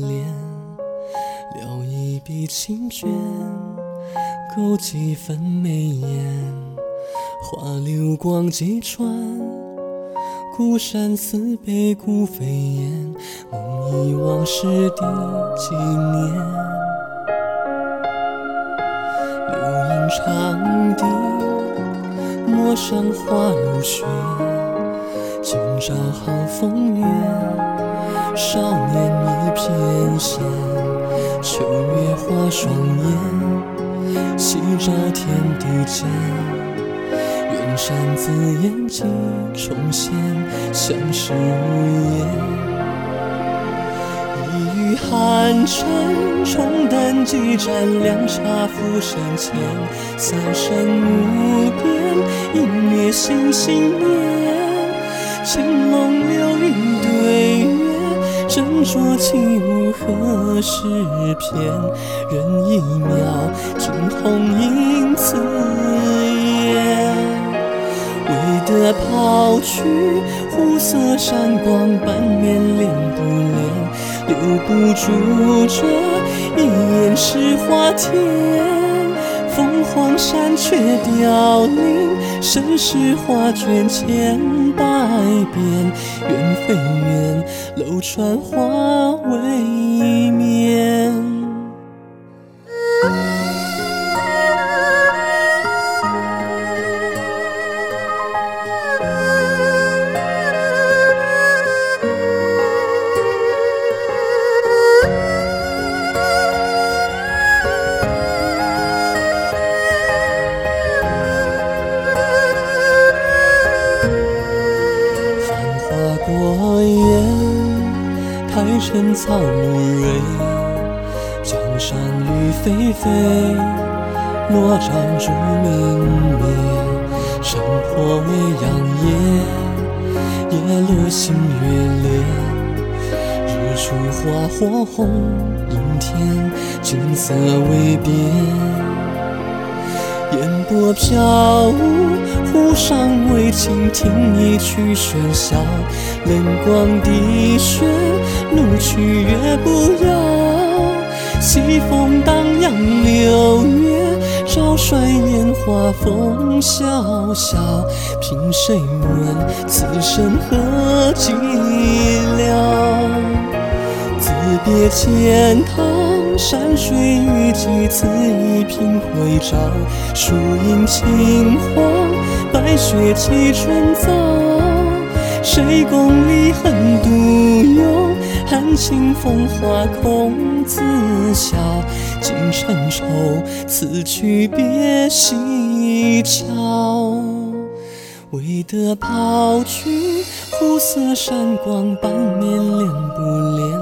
恋，留一笔清卷，勾几分眉眼，花流光几转，孤山寺北古飞燕，梦忆往事第几年？流萤长笛，陌上花如雪。今朝好风月，少年一片闲。秋月花双眼，夕照天地间。远山紫烟几重现，相识无言。一语寒蝉，重担几盏凉茶浮生前。三生无边，映月心心念。青龙，斟酌起舞何时片？人一秒，惊鸿影自言。为得抛去湖色闪光，半面恋不恋？留不住这一眼是花天。凤凰山却凋零，盛世画卷千百遍。缘非缘，楼船花未台城草木蕊，江山绿霏霏。罗帐烛明灭，生破未央夜。夜落星月裂，日出花火红映天，景色未变。烟波飘舞，上未倾听一曲喧嚣。冷光滴血，怒去月不摇。西风荡漾柳月，照衰烟花风萧萧。凭谁问此生何寂寥？自别千堂，山水欲寄此一颦回照。树影青黄，白雪几春早。谁共离恨独游？含情风华空自笑。尽尘愁，此去别西桥。为得抛去湖色闪光，半面恋不恋？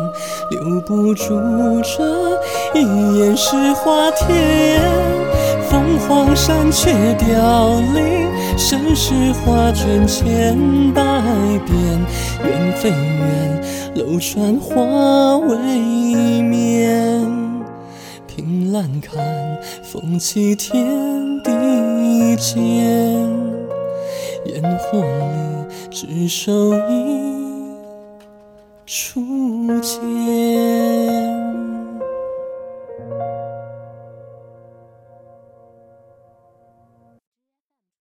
留不住这一眼是花天。江山却凋零，盛世画卷千百遍。缘非缘，楼船花未眠。凭栏看，风起天地间。烟火里，只收一初见。